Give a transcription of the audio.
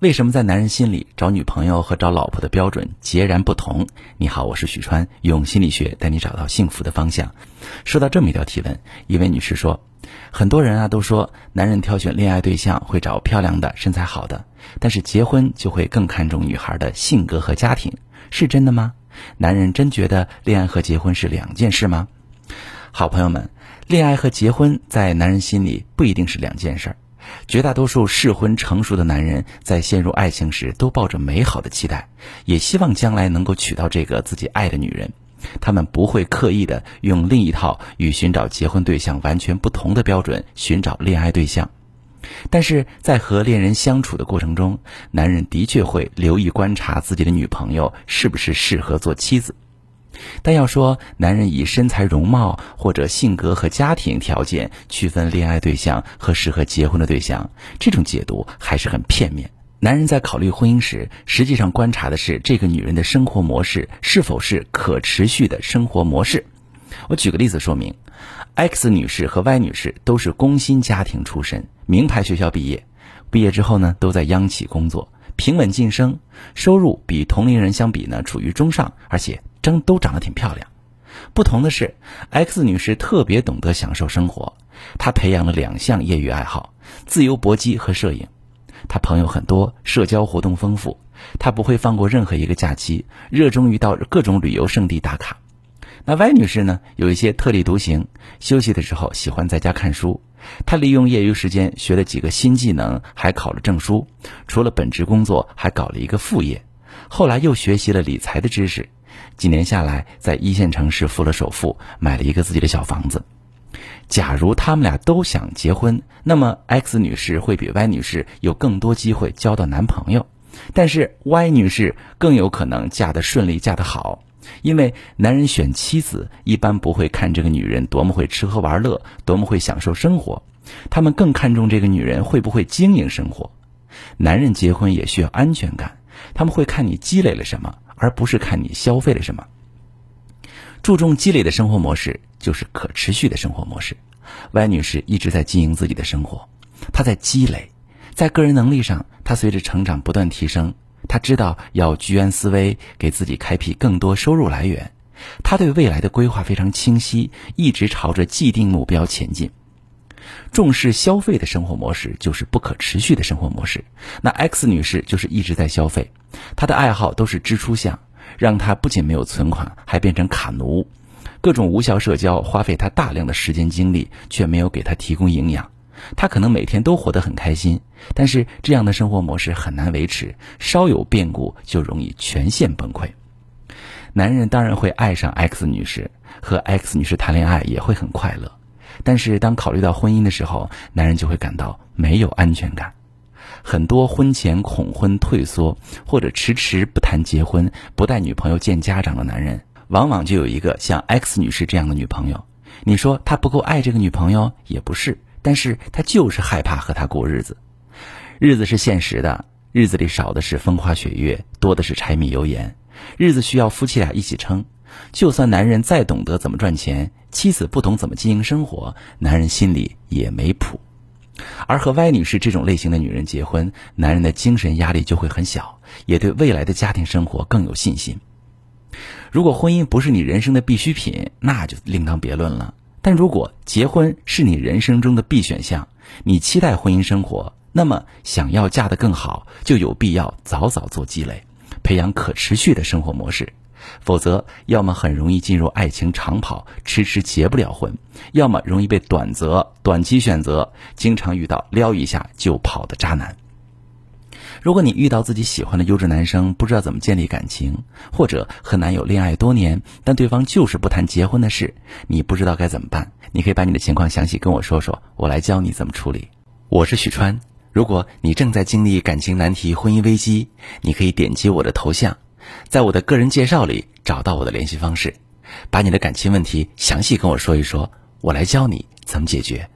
为什么在男人心里找女朋友和找老婆的标准截然不同？你好，我是许川，用心理学带你找到幸福的方向。说到这么一条提问，一位女士说：“很多人啊都说男人挑选恋爱对象会找漂亮的、身材好的，但是结婚就会更看重女孩的性格和家庭，是真的吗？男人真觉得恋爱和结婚是两件事吗？”好朋友们，恋爱和结婚在男人心里不一定是两件事儿。绝大多数适婚成熟的男人在陷入爱情时，都抱着美好的期待，也希望将来能够娶到这个自己爱的女人。他们不会刻意的用另一套与寻找结婚对象完全不同的标准寻找恋爱对象，但是在和恋人相处的过程中，男人的确会留意观察自己的女朋友是不是适合做妻子。但要说男人以身材、容貌或者性格和家庭条件区分恋爱对象和适合结婚的对象，这种解读还是很片面。男人在考虑婚姻时，实际上观察的是这个女人的生活模式是否是可持续的生活模式。我举个例子说明：X 女士和 Y 女士都是工薪家庭出身，名牌学校毕业，毕业之后呢，都在央企工作，平稳晋升，收入比同龄人相比呢，处于中上，而且。真都长得挺漂亮，不同的是，X 女士特别懂得享受生活。她培养了两项业余爱好：自由搏击和摄影。她朋友很多，社交活动丰富。她不会放过任何一个假期，热衷于到各种旅游胜地打卡。那 Y 女士呢？有一些特立独行，休息的时候喜欢在家看书。她利用业余时间学了几个新技能，还考了证书。除了本职工作，还搞了一个副业。后来又学习了理财的知识。几年下来，在一线城市付了首付，买了一个自己的小房子。假如他们俩都想结婚，那么 X 女士会比 Y 女士有更多机会交到男朋友，但是 Y 女士更有可能嫁得顺利、嫁得好。因为男人选妻子一般不会看这个女人多么会吃喝玩乐，多么会享受生活，他们更看重这个女人会不会经营生活。男人结婚也需要安全感，他们会看你积累了什么。而不是看你消费了什么。注重积累的生活模式就是可持续的生活模式。Y 女士一直在经营自己的生活，她在积累，在个人能力上，她随着成长不断提升。她知道要居安思危，给自己开辟更多收入来源。她对未来的规划非常清晰，一直朝着既定目标前进。重视消费的生活模式就是不可持续的生活模式。那 X 女士就是一直在消费，她的爱好都是支出项，让她不仅没有存款，还变成卡奴。各种无效社交花费她大量的时间精力，却没有给她提供营养。她可能每天都活得很开心，但是这样的生活模式很难维持，稍有变故就容易全线崩溃。男人当然会爱上 X 女士，和 X 女士谈恋爱也会很快乐。但是，当考虑到婚姻的时候，男人就会感到没有安全感。很多婚前恐婚、退缩，或者迟迟不谈结婚、不带女朋友见家长的男人，往往就有一个像 X 女士这样的女朋友。你说他不够爱这个女朋友，也不是，但是他就是害怕和她过日子。日子是现实的，日子里少的是风花雪月，多的是柴米油盐。日子需要夫妻俩一起撑。就算男人再懂得怎么赚钱，妻子不懂怎么经营生活，男人心里也没谱。而和 Y 女士这种类型的女人结婚，男人的精神压力就会很小，也对未来的家庭生活更有信心。如果婚姻不是你人生的必需品，那就另当别论了。但如果结婚是你人生中的必选项，你期待婚姻生活，那么想要嫁得更好，就有必要早早做积累，培养可持续的生活模式。否则，要么很容易进入爱情长跑，迟迟结不了婚；要么容易被短择、短期选择，经常遇到撩一下就跑的渣男。如果你遇到自己喜欢的优质男生，不知道怎么建立感情，或者和男友恋爱多年，但对方就是不谈结婚的事，你不知道该怎么办，你可以把你的情况详细跟我说说，我来教你怎么处理。我是许川，如果你正在经历感情难题、婚姻危机，你可以点击我的头像。在我的个人介绍里找到我的联系方式，把你的感情问题详细跟我说一说，我来教你怎么解决。